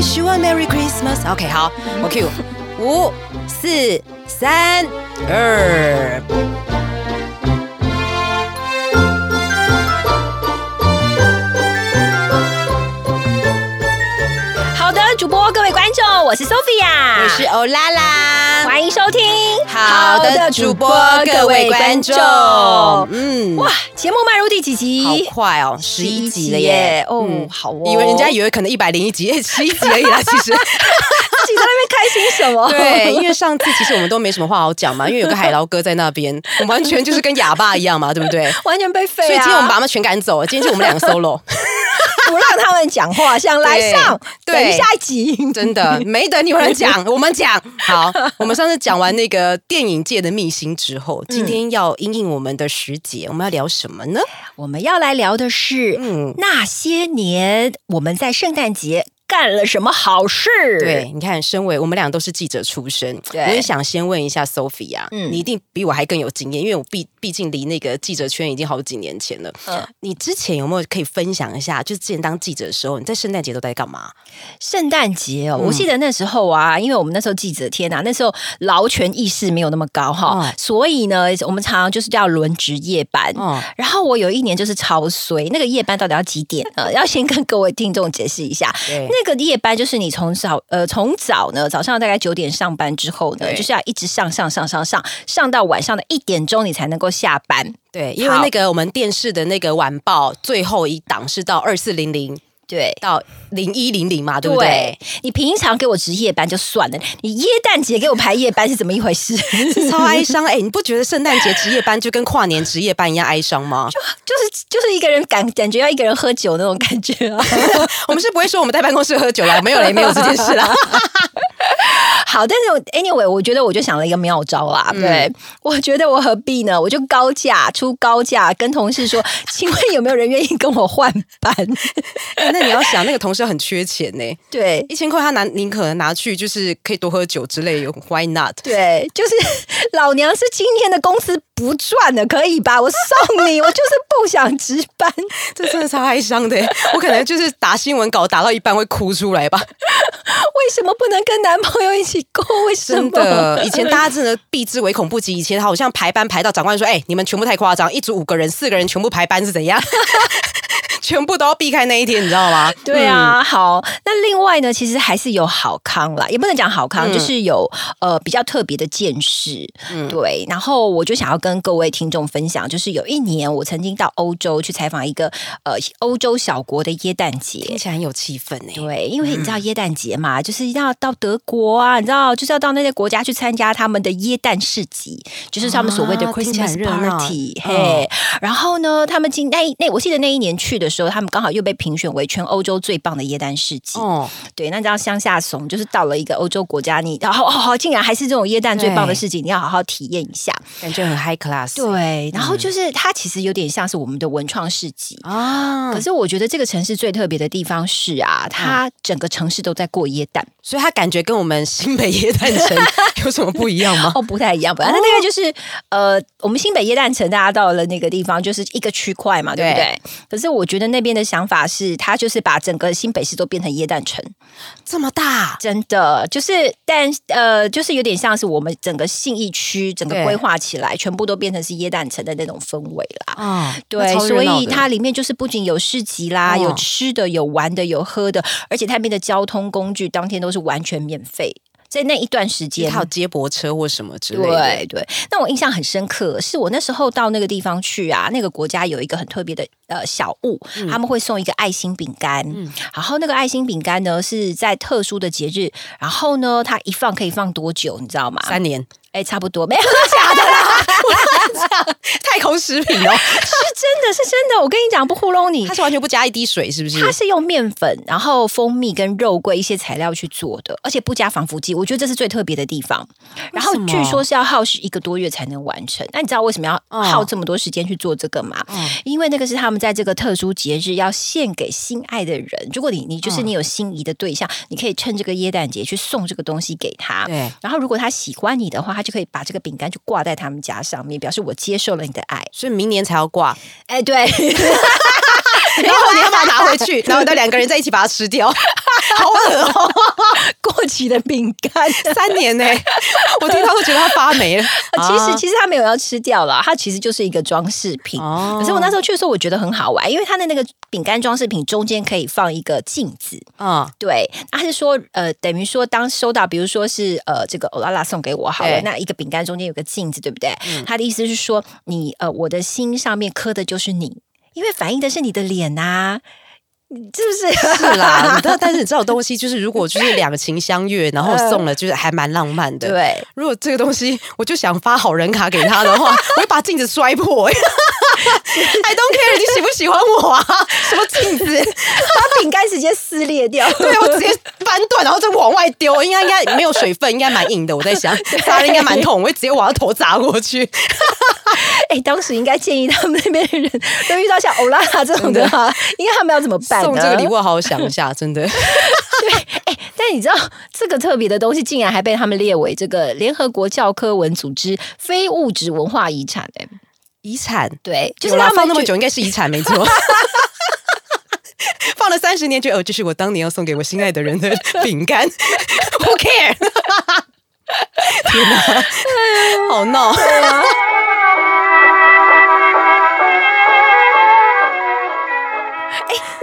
wish you a Merry Christmas。OK，好，我 Q，五、四、三、二。好的，主播各位观众，我是我是欧拉拉，欢迎收听。好的，主播各位观众，嗯，哇，节目迈入第几集？好快哦，十一集了耶！哦，好哦，以为人家以为可能一百零一集，十一集而已啦，其实。自己在那边开心什么？对，因为上次其实我们都没什么话好讲嘛，因为有个海捞哥在那边，完全就是跟哑巴一样嘛，对不对？完全被废。所以今天我们把他们全赶走了，今天就我们两个 solo，不让他们讲话，想来上，等下一集，真的没等你们讲，我们讲。好，我们上次讲完那个电影界的秘辛之后，今天要应应我们的时节，我们要聊什么呢？我们要来聊的是，嗯，那些年我们在圣诞节。干了什么好事？对，你看，身为我们俩都是记者出身，我也想先问一下 Sophie 啊，你一定比我还更有经验，因为我毕毕竟离那个记者圈已经好几年前了。嗯，你之前有没有可以分享一下？就是之前当记者的时候，你在圣诞节都在干嘛？圣诞节哦，我记得那时候啊，因为我们那时候记者，天哪，那时候劳权意识没有那么高哈，所以呢，我们常常就是要轮值夜班。嗯，然后我有一年就是超衰，那个夜班到底要几点？呃，要先跟各位听众解释一下。对。那个夜班就是你从早呃从早呢早上大概九点上班之后呢，就是要一直上上上上上上到晚上的一点钟你才能够下班。对，因为那个我们电视的那个晚报最后一档是到二四零零。对，到零一零零嘛，对不对？你平常给我值夜班就算了，你耶诞节给我排夜班是怎么一回事？超哀伤哎！你不觉得圣诞节值夜班就跟跨年值夜班一样哀伤吗？就就是就是一个人感感觉要一个人喝酒那种感觉啊！我们是不会说我们在办公室喝酒了，没有了，没有这件事了。好，但是 anyway，我觉得我就想了一个妙招啦。对，我觉得我何必呢？我就高价出高价，跟同事说，请问有没有人愿意跟我换班？那你要想，那个同事很缺钱呢。对，一千块他拿宁可拿去，就是可以多喝酒之类。Why not？对，就是 老娘是今天的公司不赚的，可以吧？我送你，我就是不想值班。这真的超哀伤的，我可能就是打新闻稿打到一半会哭出来吧？为什么不能跟男朋友一起过？为什么？真的，以前大家真的避之唯恐不及。以前好像排班排到长官说：“哎，你们全部太夸张，一组五个人，四个人全部排班是怎样？” 全部都要避开那一天，你知道吗？对啊，好。那另外呢，其实还是有好康啦，也不能讲好康，就是有呃比较特别的见识。嗯，对。然后我就想要跟各位听众分享，就是有一年我曾经到欧洲去采访一个呃欧洲小国的耶诞节，听起来很有气氛呢。对，因为你知道耶诞节嘛，就是一定要到德国啊，你知道就是要到那些国家去参加他们的耶诞市集，就是他们所谓的 Christmas party。嘿，然后呢，他们今那那我记得那一年去的。时候，他们刚好又被评选为全欧洲最棒的耶诞市集。哦，对，那你知道乡下怂，就是到了一个欧洲国家，你好好好，竟然还是这种耶诞最棒的事情，你要好好体验一下，感觉很 high class。对，然后就是它其实有点像是我们的文创市集啊。可是我觉得这个城市最特别的地方是啊，它整个城市都在过椰蛋，所以它感觉跟我们新北椰蛋城 有什么不一样吗？哦，不太一样。那那个就是呃，我们新北耶诞城，大家到了那个地方就是一个区块嘛，对不对？可是我觉得那边的想法是，它就是把整个新北市都变成耶诞城，这么大，真的就是，但呃，就是有点像是我们整个信义区整个规划起来，全部都变成是耶诞城的那种氛围啦。啊，对，所以它里面就是不仅有市集啦，有吃的，有玩的，有喝的，而且它那边的交通工具当天都是完全免费。在那一段时间，还有接驳车或什么之类的。对对，那我印象很深刻，是我那时候到那个地方去啊，那个国家有一个很特别的呃小物，他们会送一个爱心饼干。嗯，然后那个爱心饼干呢是在特殊的节日，然后呢它一放可以放多久，你知道吗？三年。哎，差不多，没有 假的啦，太空食品哦，是真的是真的，我跟你讲不糊弄你，它是完全不加一滴水，是不是？它是用面粉，然后蜂蜜跟肉桂一些材料去做的，而且不加防腐剂，我觉得这是最特别的地方。然后据说是要耗时一个多月才能完成，那你知道为什么要耗这么多时间去做这个吗？因为那个是他们在这个特殊节日要献给心爱的人。如果你你就是你有心仪的对象，你可以趁这个耶诞节去送这个东西给他。对，然后如果他喜欢你的话。他就可以把这个饼干就挂在他们家上面，表示我接受了你的爱。所以明年才要挂。哎，对。然后你要把它拿回去，然后到两个人在一起把它吃掉，好恶哦，过期的饼干三年呢，我听他都觉得它发霉了。其实其实它没有要吃掉了，它其实就是一个装饰品。可是我那时候去的时候，我觉得很好玩，因为它的那个饼干装饰品中间可以放一个镜子。啊，对，他是说呃，等于说当收到，比如说是呃这个欧拉拉送给我好了，那一个饼干中间有个镜子，对不对？他的意思是说，你呃我的心上面刻的就是你，因为反映的是你的脸呐。是不是是啦？你知道，但是你知道东西就是，如果就是两情相悦，然后送了，就是还蛮浪漫的。对，如果这个东西，我就想发好人卡给他的话，我会把镜子摔破。I don't care，你喜不喜欢我啊？什么镜子？把饼干直接撕裂掉，对我直接翻断，然后再往外丢。应该应该没有水分，应该蛮硬的。我在想，砸了应该蛮痛，我会直接往他头砸过去。哎，当时应该建议他们那边的人都遇到像欧拉拉这种的话，应该他们要怎么办？送这个礼物好好想一下，真的。对，哎，但你知道这个特别的东西，竟然还被他们列为这个联合国教科文组织非物质文化遗产？哎。遗产对，就是他放那么久，应该是遗产没错。放了三十年，就哦，这是我当年要送给我心爱的人的饼干。Who care？天哪，好闹。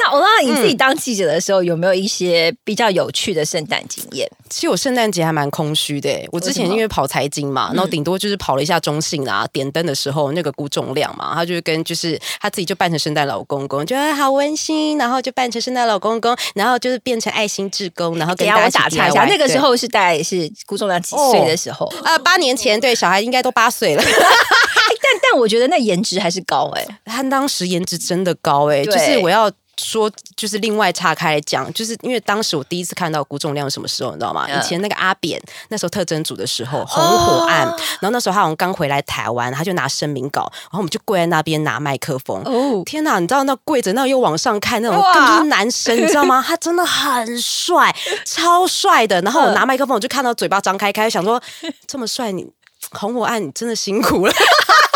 欧拉，你自己当记者的时候，有没有一些比较有趣的圣诞经验？其实我圣诞节还蛮空虚的。我之前因为跑财经嘛，然后顶多就是跑了一下中信啊，点灯的时候那个估重量嘛，他就跟就是他自己就扮成圣诞老公公，觉得好温馨，然后就扮成圣诞老公公，然后就是变成爱心志工，然后给大家打岔一下。那个时候是大概是估重量几岁的时候？啊，八年前，对，小孩应该都八岁了。但但我觉得那颜值还是高哎，他当时颜值真的高哎，就是我要。说就是另外岔开来讲，就是因为当时我第一次看到辜仲亮什么时候，你知道吗？以前那个阿扁那时候特征组的时候，红火案，然后那时候他好像刚回来台湾，他就拿声明稿，然后我们就跪在那边拿麦克风。哦，天哪！你知道那跪着，那又往上看那种根本是男生，你知道吗？他真的很帅，超帅的。然后我拿麦克风，我就看到嘴巴张开开，想说这么帅，你红火案你真的辛苦了。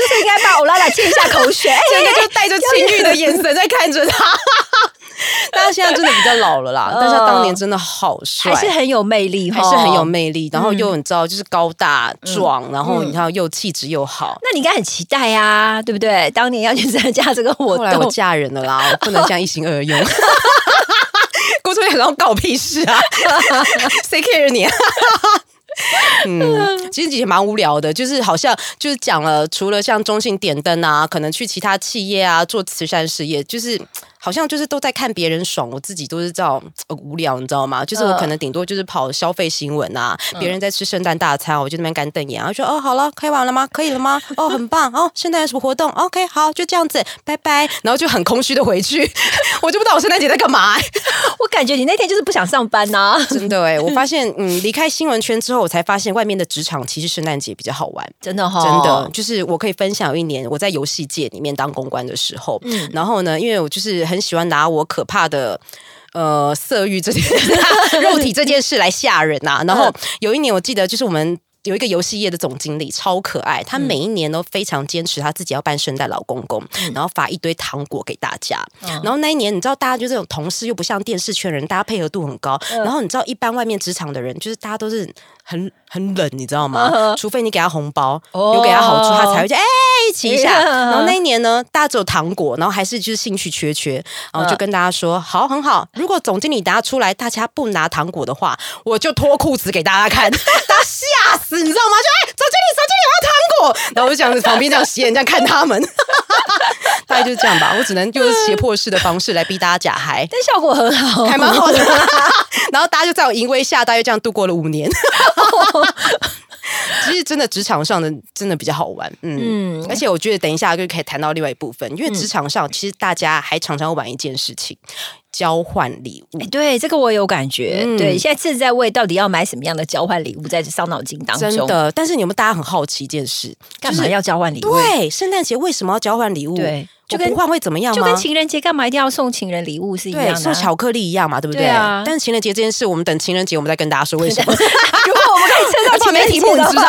我那时候应该把欧拉拉溅一下口水，真的就带着情欲的眼神在看着他。但他现在真的比较老了啦，但是他当年真的好帅，还是很有魅力，还是很有魅力。然后又你知道，就是高大壮，然后你看又气质又好。那你应该很期待啊，对不对？当年要去参加这个活动，后来我嫁人了啦，我不能这样一心二用。郭春然后搞屁事啊？谁 care 你？嗯，其实也蛮无聊的，就是好像就是讲了，除了像中信点灯啊，可能去其他企业啊做慈善事业，就是。好像就是都在看别人爽，我自己都是这样 无聊，你知道吗？就是我可能顶多就是跑消费新闻啊，别人在吃圣诞大餐，我就那边干瞪眼，然后说哦好了，开完了吗？可以了吗？哦很棒哦，圣诞有什么活动？OK 好，就这样子，拜拜。然后就很空虚的回去，我就不知道我圣诞节在干嘛。我感觉你那天就是不想上班呐，真的哎。我发现嗯，离开新闻圈之后，我才发现外面的职场其实圣诞节比较好玩，真的哈，真的就是我可以分享一年我在游戏界里面当公关的时候，嗯，然后呢，因为我就是很喜欢拿我可怕的呃色欲这件 肉体这件事来吓人呐。然后有一年我记得就是我们。有一个游戏业的总经理超可爱，他每一年都非常坚持他自己要扮圣诞老公公，然后发一堆糖果给大家。然后那一年，你知道，大家就这种同事又不像电视圈人，大家配合度很高。然后你知道，一般外面职场的人，就是大家都是很很冷，你知道吗？除非你给他红包，有给他好处，他才会去哎一起一下。然后那一年呢，大家只有糖果，然后还是就是兴趣缺缺，然后就跟大家说：好，很好。如果总经理大家出来，大家不拿糖果的话，我就脱裤子给大家看，大家吓死。你知道吗？就哎，总经理，总经理，我要糖果。然后我就这样子旁边这样斜眼这样看他们，大概就是这样吧。我只能用胁迫式的方式来逼大家假嗨，但效果很好，还蛮好的。然后大家就在我淫威下，大约这样度过了五年。其实真的职场上的真的比较好玩，嗯，而且我觉得等一下就可以谈到另外一部分，因为职场上其实大家还常常玩一件事情。交换礼物，对这个我有感觉。对，现在正在为到底要买什么样的交换礼物在伤脑筋当中。真的，但是你们大家很好奇一件事，干嘛要交换礼物？对，圣诞节为什么要交换礼物？对，就不换会怎么样吗？就跟情人节干嘛一定要送情人礼物是一样的，送巧克力一样嘛，对不对啊？但是情人节这件事，我们等情人节我们再跟大家说为什么。如果我们可以撑到 前面题目，你知道？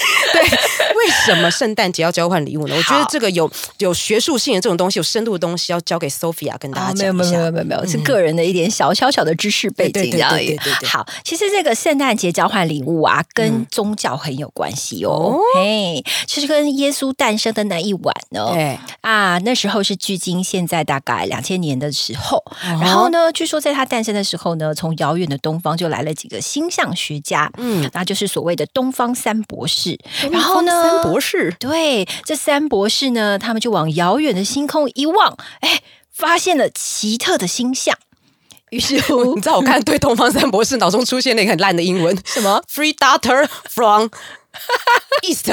对，为什么圣诞节要交换礼物呢？我觉得这个有有学术性的这种东西，有深度的东西，要交给 Sophia 跟大家讲一下。没有没有没有没有，是个人的一点小小小的知识背景而已。好，其实这个圣诞节交换礼物啊，跟宗教很有关系哦。嘿，其实跟耶稣诞生的那一晚呢，啊，那时候是距今现在大概两千年的时候。然后呢，据说在他诞生的时候呢，从遥远的东方就来了几个星象学家，嗯，那就是所谓的东方三博士。然后呢，三博士对这三博士呢，他们就往遥远的星空一望，哎，发现了奇特的星象。于是，你知道我看对东方三博士脑中出现了一个很烂的英文，什么？Three Daughter from East。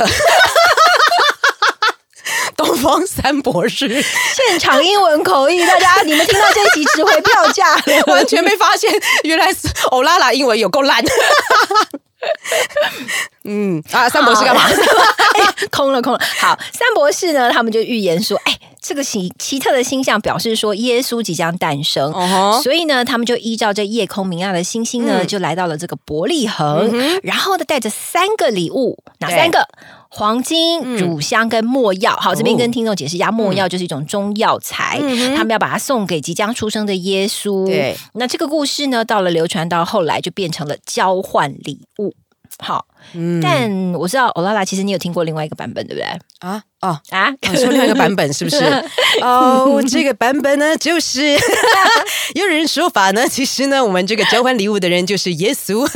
东方三博士。现场英文口译，大家你们听到这一集值回票价，完全没发现原来是欧拉拉英文有够烂。嗯啊，三博士干嘛？空了空了。好，三博士呢，他们就预言说，哎，这个奇奇特的星象表示说耶稣即将诞生，所以呢，他们就依照这夜空明亮的星星呢，就来到了这个伯利恒，然后呢，带着三个礼物，哪三个？黄金、乳香跟没药。好，这边跟听众解释一下，没药就是一种中药材，他们要把它送给即将出生的耶稣。对，那这个故事呢，到了流传到后来，就变成了交换礼物。好，但我知道欧拉拉，其实你有听过另外一个版本，对不对？啊哦啊，说另外一个版本是不是？哦，这个版本呢，就是 有人说法呢，其实呢，我们这个交换礼物的人就是耶稣。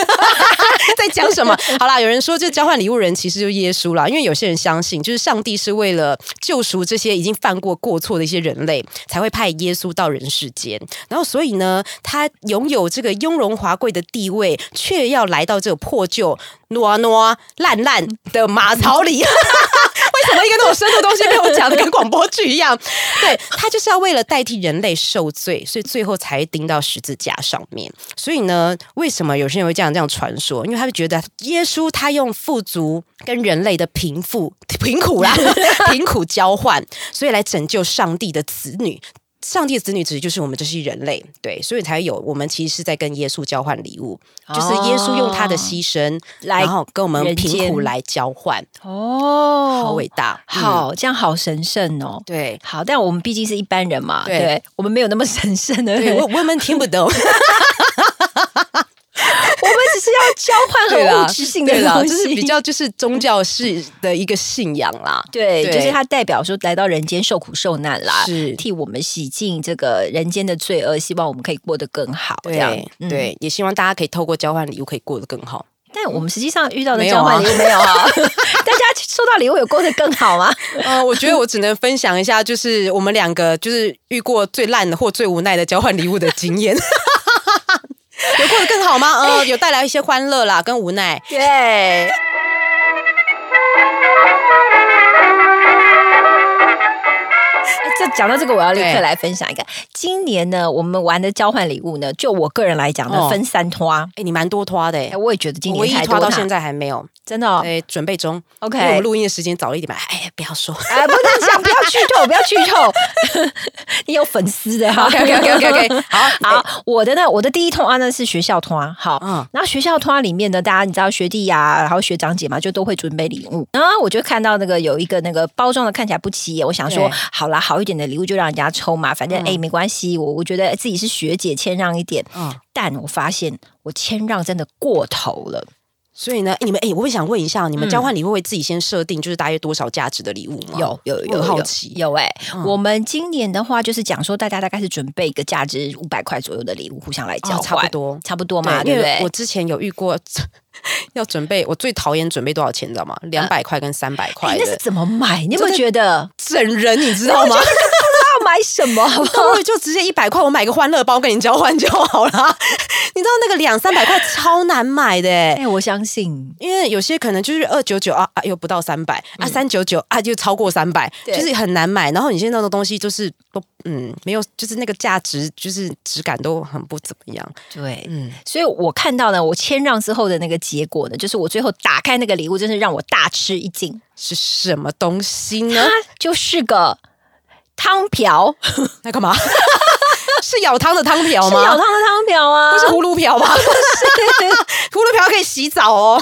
在讲什么？好啦，有人说这交换礼物人其实就是耶稣啦，因为有些人相信，就是上帝是为了救赎这些已经犯过过错的一些人类，才会派耶稣到人世间。然后，所以呢，他拥有这个雍容华贵的地位，却要来到这个破旧、挪挪烂烂的马槽里。为什么一个那种深度东西被我讲的跟广播剧一样？对他就是要为了代替人类受罪，所以最后才钉到十字架上面。所以呢，为什么有些人会这样这样传说？因为他就觉得耶稣他用富足跟人类的贫富贫苦啦 贫苦交换，所以来拯救上帝的子女。上帝的子女指的就是我们这些人类，对，所以才有我们其实是在跟耶稣交换礼物，就是耶稣用他的牺牲，然后跟我们贫苦来交换。哦，好伟大，好，这样好神圣哦。对，好，但我们毕竟是一般人嘛，对，我们没有那么神圣的，我我们听不懂。交换很物质性的东西，就是比较就是宗教式的一个信仰啦。对，就是它代表说来到人间受苦受难啦，是替我们洗净这个人间的罪恶，希望我们可以过得更好。这样，对，也希望大家可以透过交换礼物可以过得更好。但我们实际上遇到的交换礼物没有啊？大家收到礼物有过得更好吗？呃，我觉得我只能分享一下，就是我们两个就是遇过最烂的或最无奈的交换礼物的经验。有过得更好吗？呃，有带来一些欢乐啦，跟无奈。对。讲到这个，我要立刻来分享一个。今年呢，我们玩的交换礼物呢，就我个人来讲呢，分三拖。哎，你蛮多拖的哎，我也觉得今年一拖到现在还没有，真的。哎，准备中。OK，我们录音的时间早了一点吧。哎，不要说，哎，不能讲，不要剧透，不要剧透。你有粉丝的哈。OK OK OK OK。好好，我的呢，我的第一拖呢是学校拖。好，嗯，然后学校拖里面呢，大家你知道学弟呀，然后学长姐嘛，就都会准备礼物。然后我就看到那个有一个那个包装的看起来不起眼，我想说，好啦，好一点的礼物就让人家。抽嘛，反正哎，没关系，我我觉得自己是学姐，谦让一点。嗯，但我发现我谦让真的过头了。所以呢，你们哎，我会想问一下，你们交换礼物会自己先设定，就是大约多少价值的礼物吗？有有有，好奇有哎。我们今年的话，就是讲说，大家大概是准备一个价值五百块左右的礼物，互相来交换，差不多差不多嘛，对不对？我之前有遇过，要准备，我最讨厌准备多少钱，你知道吗？两百块跟三百块，那是怎么买？你有没有觉得整人？你知道吗？买什么？我就直接一百块，我买个欢乐包跟你交换就好了。你知道那个两三百块超难买的哎，我相信，因为有些可能就是二九九啊啊，又不到三百啊，三九九啊就超过三百，就是很难买。然后你现在那个东西就是都嗯没有，就是那个价值就是质感都很不怎么样。对，嗯，所以我看到呢，我谦让之后的那个结果呢，就是我最后打开那个礼物，真是让我大吃一惊。是什么东西呢？就是个。汤瓢，在干嘛？是舀汤的汤瓢吗？舀汤的汤瓢啊，不是葫芦瓢吧？是 葫芦瓢可以洗澡哦。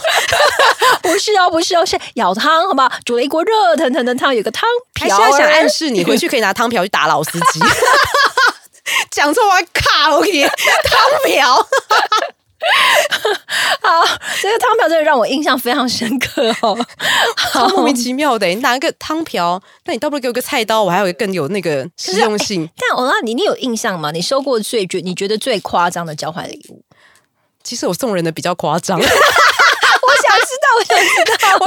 不是哦，不是哦，是舀汤，好不好？煮了一锅热腾腾的汤，有个汤瓢。现在想暗示你回去可以拿汤瓢去打老司机。讲错我还卡 OK，汤瓢。好，这个汤瓢真的让我印象非常深刻哦，好莫名其妙的。你拿一个汤瓢，那你倒不如给我个菜刀，我还有更有那个实用性。但我那你你有印象吗？你收过最觉你觉得最夸张的交换礼物？其实我送人的比较夸张。我想知道。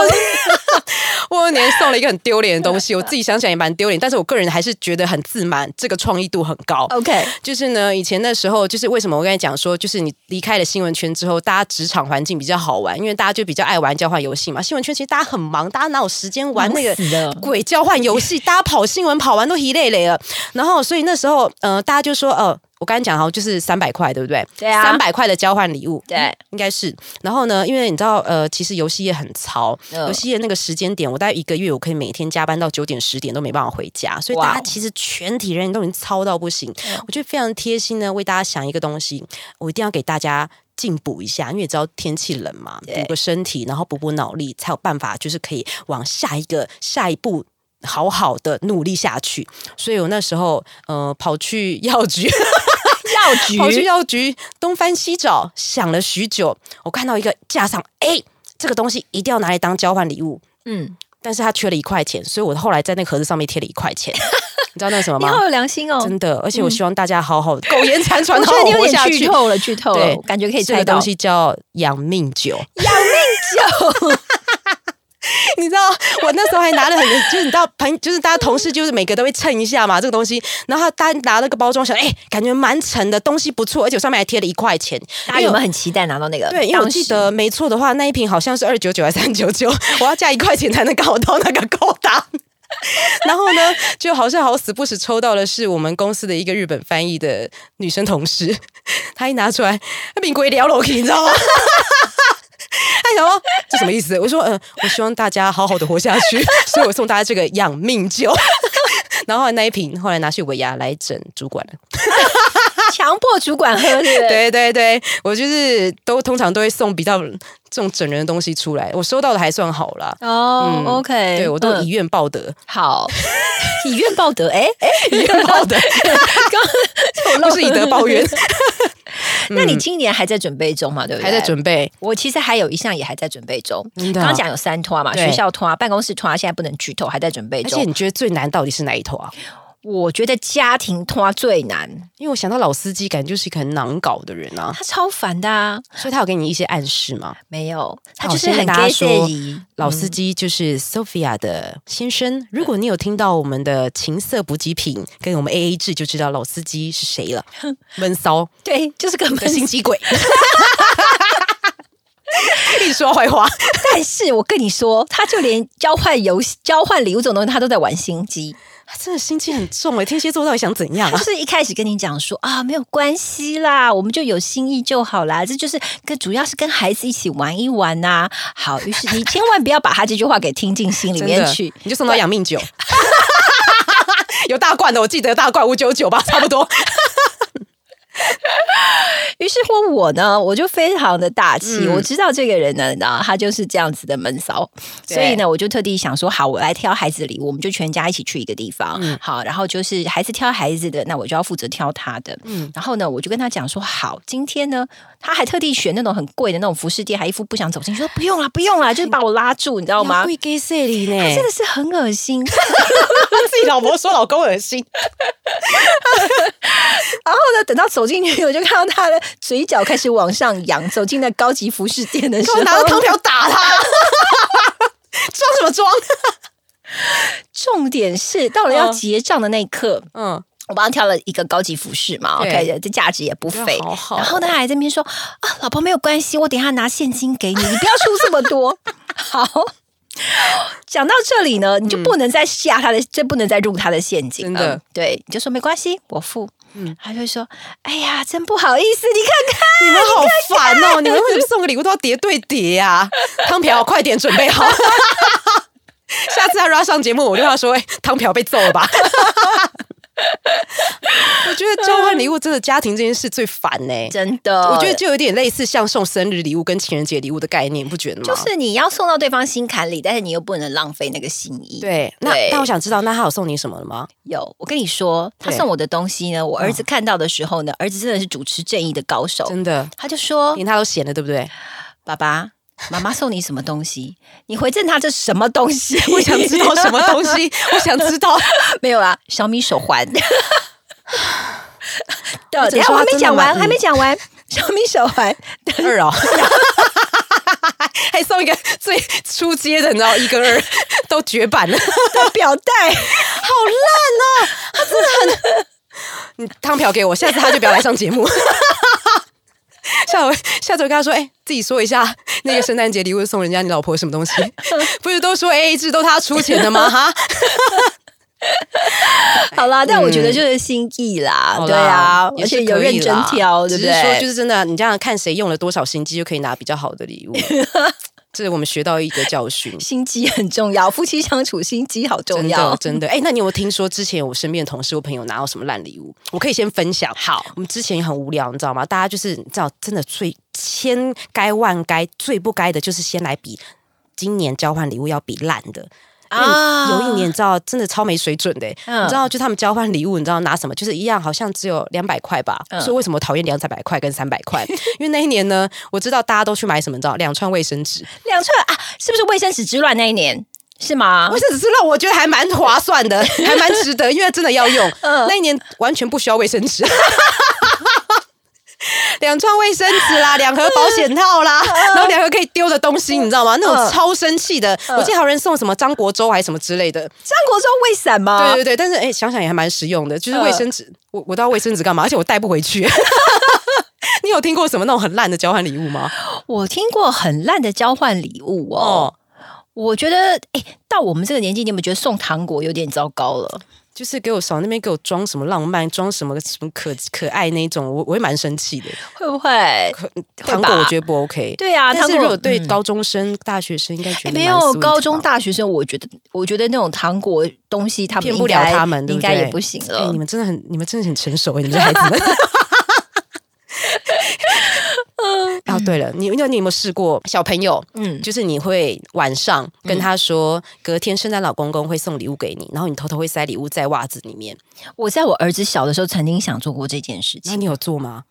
我我年送了一个很丢脸的东西，我自己想想也蛮丢脸，但是我个人还是觉得很自满，这个创意度很高。OK，就是呢，以前那时候，就是为什么我跟你讲说，就是你离开了新闻圈之后，大家职场环境比较好玩，因为大家就比较爱玩交换游戏嘛。新闻圈其实大家很忙，大家哪有时间玩那个鬼交换游戏？大家跑新闻跑完都一累累了，然后所以那时候，呃，大家就说，呃。我刚才讲好就是三百块，对不对？对啊，三百块的交换礼物，对，应该是。然后呢，因为你知道，呃，其实游戏业很糙，游戏业那个时间点，我大概一个月我可以每天加班到九点十点都没办法回家，所以大家其实全体人都已经糙到不行。我觉得非常贴心呢，为大家想一个东西，我一定要给大家进补一下，因为知道天气冷嘛，补个身体，然后补补脑力，才有办法就是可以往下一个下一步好好的努力下去。所以我那时候呃跑去药局。药局跑去药局东翻西找，想了许久，我看到一个架上，哎，这个东西一定要拿来当交换礼物。嗯，但是它缺了一块钱，所以我后来在那个盒子上面贴了一块钱。你知道那什么吗？你好有良心哦，真的，而且我希望大家好好苟延残喘，好好活下去。剧透了，剧透了，感觉可以这个东西叫养命酒，养命酒。你知道我那时候还拿了很，就是你知道朋，就是大家同事，就是每个都会称一下嘛，这个东西。然后大家拿了个包装，想哎，感觉蛮沉的东西不错，而且上面还贴了一块钱。大家有没有很期待拿到那个？对，因为我记得没错的话，那一瓶好像是二九九还是三九九，我要加一块钱才能搞到那个高达。然后呢，就好像好死不死抽到的是我们公司的一个日本翻译的女生同事，她一拿出来，那瓶鬼聊楼梯，你知道吗？哎呦，这什么意思？我说，嗯，我希望大家好好的活下去，所以我送大家这个养命酒。然后那一瓶后来拿去尾牙来整主管了，强迫主管喝是。对对对，我就是都通常都会送比较这种整人的东西出来，我收到的还算好了。哦，OK，对我都以怨报德。好，以怨报德，哎哎，以怨报德，刚不是以德报怨。那你今年还在准备中嘛？对不对？还在准备。我其实还有一项也还在准备中。刚刚讲有三拖嘛，学校拖、办公室拖，现在不能剧透，还在准备中。而且你觉得最难到底是哪一拖啊？我觉得家庭拖最难，因为我想到老司机，感觉就是一个很难搞的人啊。他超烦的啊，所以他有给你一些暗示吗？没有，他就是很大家说，老司机就是 Sophia 的先生。如果你有听到我们的情色补给品跟我们 A A 制，就知道老司机是谁了。闷骚，对，就是个闷心机鬼。一说坏话，但是我跟你说，他就连交换游戏、交换礼物这种东西，他都在玩心机。他真的心机很重哎！天蝎座到底想怎样？就是一开始跟你讲说啊，没有关系啦，我们就有心意就好啦。这就是跟主要是跟孩子一起玩一玩呐。好，于是你千万不要把他这句话给听进心里面去，你就送到养命酒，有大罐的，我记得大罐五九九吧，差不多。于是乎，我呢，我就非常的大气。我知道这个人呢，他就是这样子的闷骚，所以呢，我就特地想说，好，我来挑孩子礼物，我们就全家一起去一个地方。好，然后就是孩子挑孩子的，那我就要负责挑他的。嗯，然后呢，我就跟他讲说，好，今天呢，他还特地选那种很贵的那种服饰店，还一副不想走进去，说不用啦，不用啦，就是把我拉住，你知道吗？贵给谁呢？他真的是很恶心，自己老婆说老公恶心。然后呢，等到走进去，我就看到他的嘴角开始往上扬。走进那高级服饰店的时候，拿着汤瓢打他，装什么装？重点是到了要结账的那一刻，嗯，我帮他挑了一个高级服饰嘛，OK，这价值也不菲。然后呢，还在那边说啊，老婆没有关系，我等下拿现金给你，你不要出这么多。好。讲到这里呢，你就不能再下他的，就不能再入他的陷阱了。对，你就说没关系，我付。嗯，他就说：“哎呀，真不好意思，你看看，你们好烦哦！你们为什么送个礼物都要叠对叠啊？汤瓢，快点准备好，下次他要上节目，我就要说：哎，汤瓢被揍了吧？” 我觉得交换礼物真的家庭这件事最烦呢，真的。我觉得就有点类似像送生日礼物跟情人节礼物的概念，不觉得吗？就是你要送到对方心坎里，但是你又不能浪费那个心意。对，那但我想知道，那他有送你什么了吗？有，我跟你说，他送我的东西呢，我儿子看到的时候呢，儿子真的是主持正义的高手，真的，他就说，连他都嫌了，对不对？爸爸妈妈送你什么东西？你回赠他这什么东西？我想知道什么东西，我想知道。没有啊，小米手环。对，等下我还没讲完，还没讲完。小米手环 二哦，还送一个最出街的，你知道一跟二都绝版了的表带，好烂哦！他真的很，你汤瓢给我，下次他就不要来上节目。下回下周跟他说，哎，自己说一下那个圣诞节礼物送人家你老婆什么东西？不是都说 A A 制都他出钱的吗？哈。好啦，但我觉得就是心意啦，对啊，而且有认真挑，对不对？说就是真的，你这样看谁用了多少心机，就可以拿比较好的礼物。这是我们学到一个教训，心机很重要，夫妻相处心机好重要，真的。哎，那你有听说之前我身边的同事、或朋友拿到什么烂礼物？我可以先分享。好，我们之前也很无聊，你知道吗？大家就是你知道，真的最千该万该最不该的就是先来比今年交换礼物要比烂的。啊，有一年你知道真的超没水准的，你知道就他们交换礼物，你知道拿什么？就是一样，好像只有两百块吧。所以为什么讨厌两三百块跟三百块？因为那一年呢，我知道大家都去买什么，你知道两串卫生纸，两串啊，是不是卫生纸之乱那一年？是吗？卫生纸之乱，我觉得还蛮划算的，还蛮值得，因为真的要用。那一年完全不需要卫生纸。两串卫生纸啦，两盒保险套啦，然后两盒可以丢的东西，你知道吗？那种超生气的。我记得有人送什么张国周还是什么之类的，张国周卫伞吗？对对对，但是哎，想想也还蛮实用的，就是卫生纸。我我知道卫生纸干嘛，而且我带不回去。你有听过什么那种很烂的交换礼物吗？我听过很烂的交换礼物哦。我觉得，哎，到我们这个年纪，你有没有觉得送糖果有点糟糕了？就是给我少那边给我装什么浪漫，装什么什么可可爱那种，我我会蛮生气的。会不会？糖果我觉得不 OK。对啊，但是如果对高中生、大学生应该觉得没有高中大学生，我觉得我觉得那种糖果东西，他们骗不了他们，应该也不行了。你们真的很，你们真的很成熟，你们这孩子们。哦，对了，你那你有没有试过小朋友？嗯，就是你会晚上跟他说，隔天圣诞老公公会送礼物给你，然后你偷偷会塞礼物在袜子里面。我在我儿子小的时候曾经想做过这件事情，那你有做吗？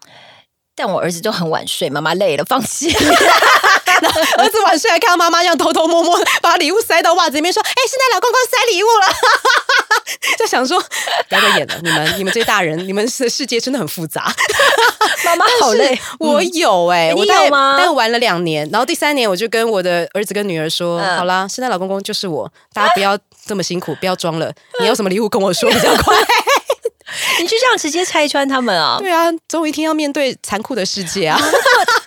但我儿子就很晚睡，妈妈累了，放弃。儿子晚睡还看到妈妈这样偷偷摸摸把礼物塞到袜子里面，说：“哎，现在老公公塞礼物了。”就想说不要再演了，你们你们这些大人，你们的世界真的很复杂。妈妈好累，我有哎，我有吗？但玩了两年，然后第三年我就跟我的儿子跟女儿说：“好啦，现在老公公就是我，大家不要这么辛苦，不要装了。你有什么礼物跟我说比较快。”你就这样直接拆穿他们啊？对啊，总有一天要面对残酷的世界啊！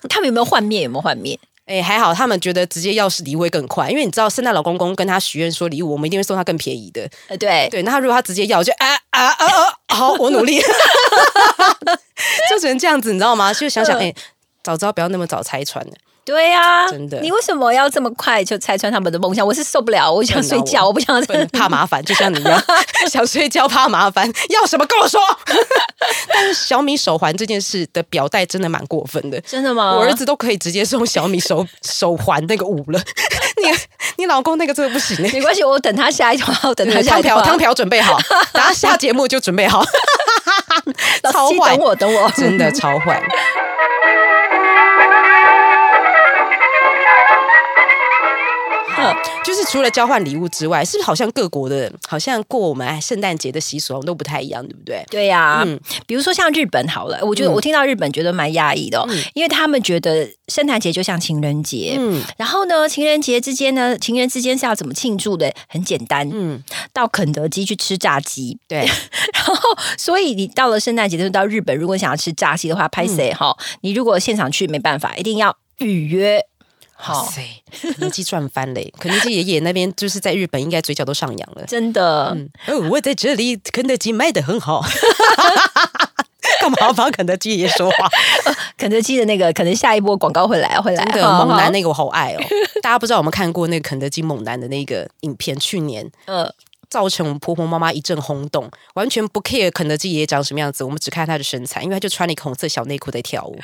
他们有没有幻灭？有没有幻灭？哎，还好，他们觉得直接要是礼物会更快，因为你知道，圣诞老公公跟他许愿说礼物，我们一定会送他更便宜的。呃，对对，那他如果他直接要，就啊啊啊啊！好，我努力，就只能这样子，你知道吗？就想想，哎，早知道不要那么早拆穿的。对呀，真的，你为什么要这么快就拆穿他们的梦想？我是受不了，我想睡觉，我不想 怕麻烦，就像你一样 想睡觉怕麻烦，要什么跟我说。但是小米手环这件事的表带真的蛮过分的，真的吗？我儿子都可以直接送小米手手环那个五了，你你老公那个真的不行，没关系，我等他下一条，等他汤瓢汤瓢准备好，等他下节目就准备好，超坏，等我等我，真的超坏。就是除了交换礼物之外，是不是好像各国的，好像过我们圣诞节的习俗都不太一样，对不对？对呀，嗯，比如说像日本好了，我觉得我听到日本觉得蛮压抑的，因为他们觉得圣诞节就像情人节，嗯，然后呢，情人节之间呢，情人之间是要怎么庆祝的？很简单，嗯，到肯德基去吃炸鸡，对，然后所以你到了圣诞节就到日本，如果想要吃炸鸡的话，拍谁哈？你如果现场去没办法，一定要预约。哇塞，肯德基赚翻嘞！肯德基爷爷那边就是在日本，应该嘴角都上扬了。真的，嗯哦，我在这里，肯德基卖的很好。干嘛帮肯德基爷爷说话？肯德基的那个，可能下一波广告会来，会来。真的，猛男那个我好爱哦！大家不知道有没有看过那个肯德基猛男的那个影片？去年，呃。造成我们婆婆妈妈一阵轰动，完全不 care 肯德基爷爷长什么样子，我们只看他的身材，因为他就穿了一个红色小内裤在跳舞，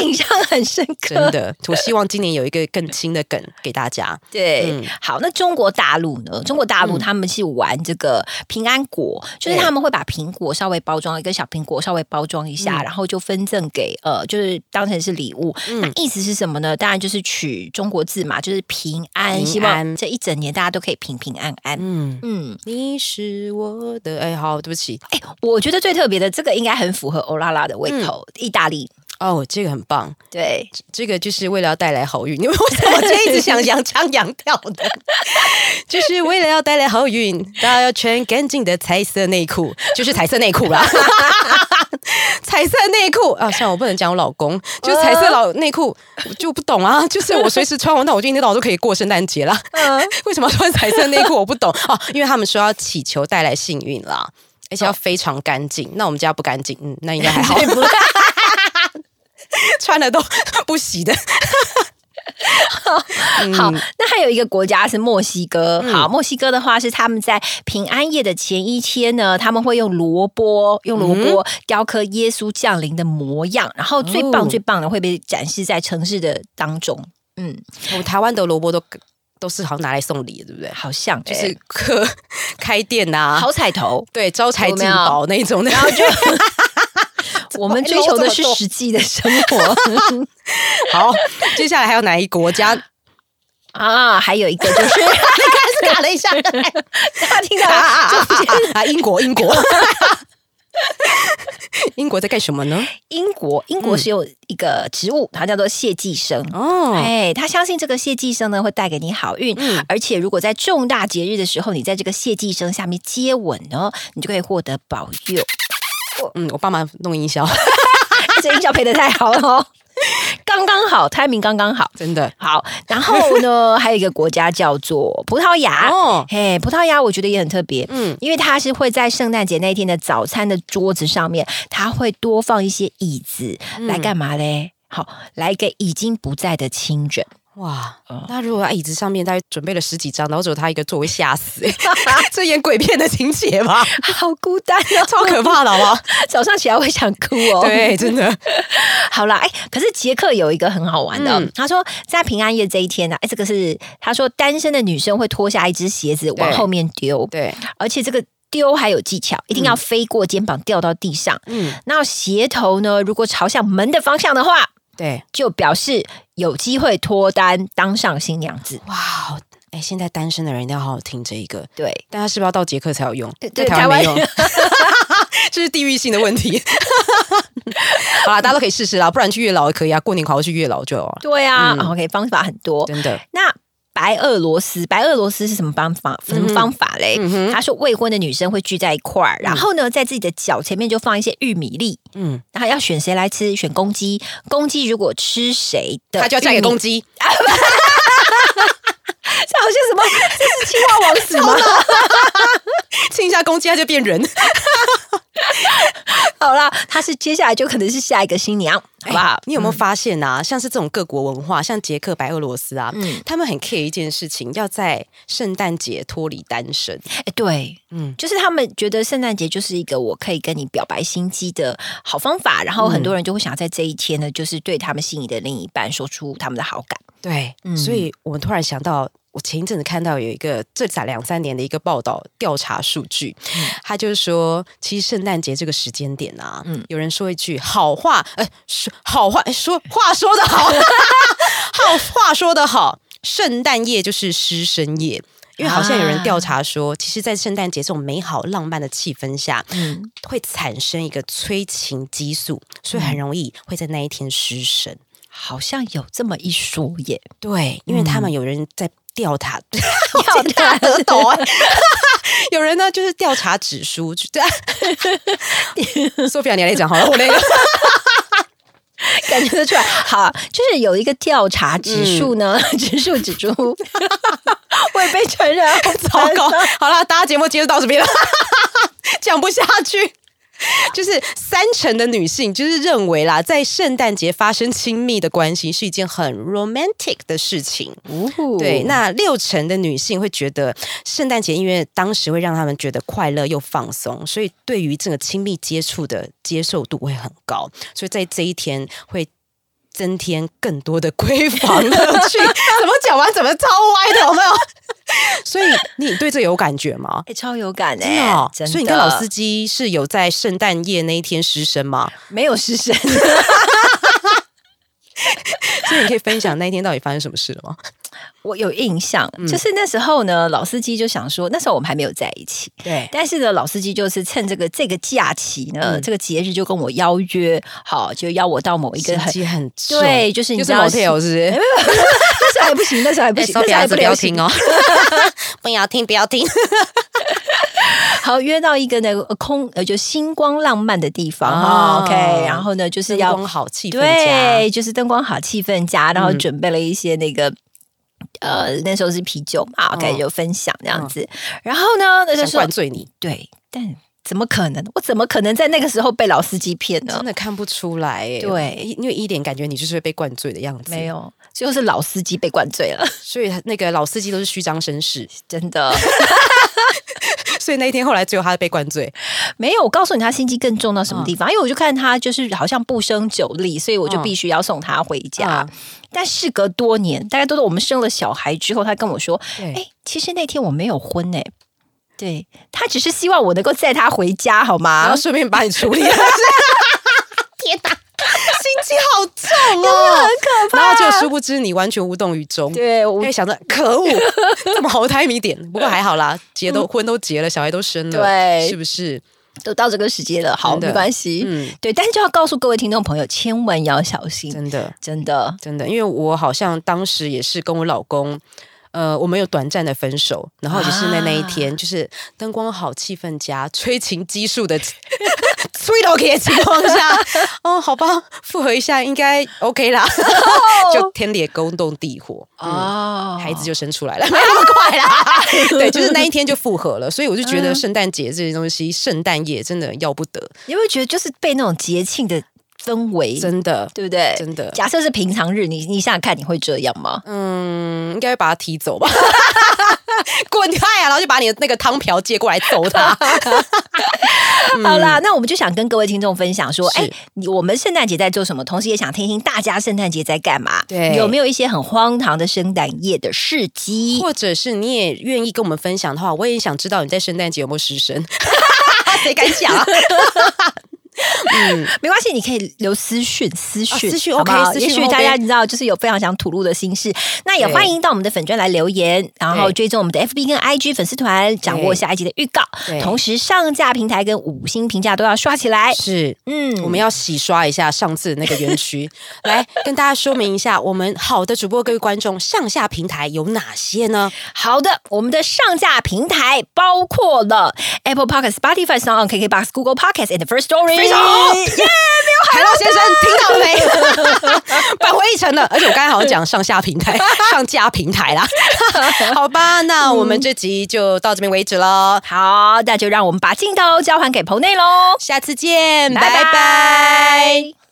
印象很深刻。真的，我希望今年有一个更新的梗给大家。对，好，那中国大陆呢？中国大陆他们是玩这个平安果，就是他们会把苹果稍微包装一个小苹果，稍微包装一下，然后就分赠给呃，就是当成是礼物。那意思是什么呢？当然就是取中国字嘛，就是平安，希望这一整年大家都可以平平安安。嗯。嗯，你是我的哎，好，对不起，哎，我觉得最特别的这个应该很符合欧拉拉的胃口，意大利。哦，这个很棒，对，这个就是为了要带来好运，你为为什么今天一直想扬腔扬调的，就是为了要带来好运，大家要穿干净的彩色内裤，就是彩色内裤啦。彩色内裤啊，算了我不能讲我老公，就是彩色老内裤，就不懂啊。就是我随时穿完，那我就一天到晚都可以过圣诞节了。为什么穿彩色内裤？我不懂哦，因为他们说要祈求带来幸运啦，而且要非常干净。那我们家不干净，嗯，那应该还好，穿的都不洗的。好，那还有一个国家是墨西哥。好，墨西哥的话是他们在平安夜的前一天呢，他们会用萝卜用萝卜雕刻耶稣降临的模样，然后最棒最棒的会被展示在城市的当中。嗯，我们台湾的萝卜都都是好拿来送礼，对不对？好像就是 刻开店呐，好彩头，对，招财进宝那种的，然后就。我们追求的是实际的生活。好，接下来还有哪一国家啊？还有一个就是，你开始打了一下，大家听到啊？英国，英国，英国在干什么呢？英国，英国是有一个植物，它叫做谢寄生哦。哎，他相信这个谢寄生呢会带给你好运，而且如果在重大节日的时候，你在这个谢寄生下面接吻呢，你就可以获得保佑。嗯，我爸妈弄音效，这音效配的太好了，刚刚好，timing 刚刚好，真的。好。然后呢，还有一个国家叫做葡萄牙，哦，嘿，葡萄牙我觉得也很特别，嗯，因为它是会在圣诞节那天的早餐的桌子上面，它会多放一些椅子来干嘛嘞？好，来给已经不在的亲人。哇，那如果椅子上面大概准备了十几张，然后只有他一个座位，吓死！这演鬼片的情节吗？好孤单哦，超可怕的，好不好？早上起来会想哭哦。对，真的。好啦，哎，可是杰克有一个很好玩的，他说在平安夜这一天呢，哎，这个是他说单身的女生会脱下一只鞋子往后面丢，对，而且这个丢还有技巧，一定要飞过肩膀掉到地上。嗯，那鞋头呢，如果朝向门的方向的话。对，就表示有机会脱单，当上新娘子。哇，哎，现在单身的人一定要好好听这一个。对，大家是不是要到捷克才有用？在台湾没用，这是地域性的问题。好啦，大家都可以试试啦，不然去月老也可以啊。过年好好去月老就有。对啊，OK，方法很多，真的。那。白俄罗斯，白俄罗斯是什么方法？什么方法嘞？他说未婚的女生会聚在一块儿，然后呢，在自己的脚前面就放一些玉米粒，嗯，然后要选谁来吃？选公鸡，公鸡如果吃谁的，他就要嫁给公鸡。这好像什么？这是青蛙王子吗？亲一下公鸡，他就变人。好啦，他是接下来就可能是下一个新娘，好不好？你有没有发现啊？像是这种各国文化，像捷克、白俄罗斯啊，嗯，他们很 care 一件事情，要在圣诞节脱离单身。哎，对，嗯，就是他们觉得圣诞节就是一个我可以跟你表白心机的好方法，然后很多人就会想在这一天呢，就是对他们心仪的另一半说出他们的好感。对，所以我们突然想到。我前一阵子看到有一个这咋两三年的一个报道调查数据，他就是说，其实圣诞节这个时间点啊，嗯，有人说一句好话，哎，说好话，说话说的好，好话说的好，圣诞夜就是师生夜，因为好像有人调查说，其实，在圣诞节这种美好浪漫的气氛下，嗯，会产生一个催情激素，所以很容易会在那一天失神，好像有这么一说耶，对，因为他们有人在。调查，调查得懂啊！有人呢，就是调查指数，对。Sophia，你来讲好了，我那个感觉得出来。好，就是有一个调查指数呢，指数指出会被传染，糟糕。好了，大家节目结束到这边了，讲不下去。就是三成的女性就是认为啦，在圣诞节发生亲密的关系是一件很 romantic 的事情。对，那六成的女性会觉得圣诞节因为当时会让他们觉得快乐又放松，所以对于这个亲密接触的接受度会很高，所以在这一天会增添更多的闺房乐趣。怎么讲完怎么超歪的？有没有？所以你对这有感觉吗？哎，超有感哎！所以你跟老司机是有在圣诞夜那一天失身吗？没有失身。所以你可以分享那一天到底发生什么事了吗？我有印象，就是那时候呢，老司机就想说，那时候我们还没有在一起。对，但是呢，老司机就是趁这个这个假期呢，这个节日就跟我邀约，好，就邀我到某一个很很对，就是你知道，是是不是？那时候还不行，那时候还不 行，那时候不要听哦，不要听，不要听。好，约到一个那个空呃，就星光浪漫的地方，OK。然后呢，就是要灯光好气氛对，就是灯光好气氛佳，然后准备了一些那个。呃，那时候是啤酒嘛，OK，就分享这样子。然后呢，那就灌醉你，对，但怎么可能？我怎么可能在那个时候被老司机骗呢？真的看不出来，对，因为一点感觉你就是会被灌醉的样子，没有，就是老司机被灌醉了。所以那个老司机都是虚张声势，真的。所以那一天后来只有他被灌醉，没有。我告诉你，他心机更重到什么地方？因为我就看他就是好像不胜酒力，所以我就必须要送他回家。但事隔多年，大家都是我们生了小孩之后，他跟我说：“哎，其实那天我没有婚哎，对他只是希望我能够载他回家，好吗？然后顺便把你处理了。”好重哦，很可怕。然后就殊不知你完全无动于衷。对，我也想着可恶，这么好胎米点。不过还好啦，结都婚都结了，小孩都生了，对，是不是？都到这个时间了，好，没关系。嗯，对，但是就要告诉各位听众朋友，千万要小心，真的，真的，真的，因为我好像当时也是跟我老公。呃，我们有短暂的分手，然后就是在那一天，就是灯光好、气氛佳、催情激素的催到可以的情况下，哦，好吧，复合一下应该 OK 啦，就天裂勾动地火，哦，孩子就生出来了，没那么快啦，对，就是那一天就复合了，所以我就觉得圣诞节这些东西，圣诞夜真的要不得，你会觉得就是被那种节庆的。氛围真的，对不对？真的。假设是平常日，你你想想看，你会这样吗？嗯，应该会把他踢走吧，滚开啊！然后就把你的那个汤瓢借过来揍他。好啦，那我们就想跟各位听众分享说，哎，我们圣诞节在做什么？同时也想听听大家圣诞节在干嘛？对，有没有一些很荒唐的圣诞夜的事迹？或者是你也愿意跟我们分享的话，我也想知道你在圣诞节有没有失身？谁敢讲？嗯，没关系，你可以留私讯，私讯，私讯 OK，也许大家你知道，就是有非常想吐露的心事，那也欢迎到我们的粉专来留言，然后追踪我们的 FB 跟 IG 粉丝团，掌握下一集的预告。同时，上架平台跟五星评价都要刷起来。是，嗯，我们要洗刷一下上次那个园区，来跟大家说明一下，我们好的主播各位观众，上下平台有哪些呢？好的，我们的上架平台包括了 Apple Podcast、Spotify、s o n KKBox、Google Podcast and First Story。非常好，耶！海浪先生听到了没？返回一程了，而且我刚才好像讲上下平台、上架平台啦。好吧，那我们这集就到这边为止喽。好，那就让我们把镜头交还给棚内喽。下次见，拜拜。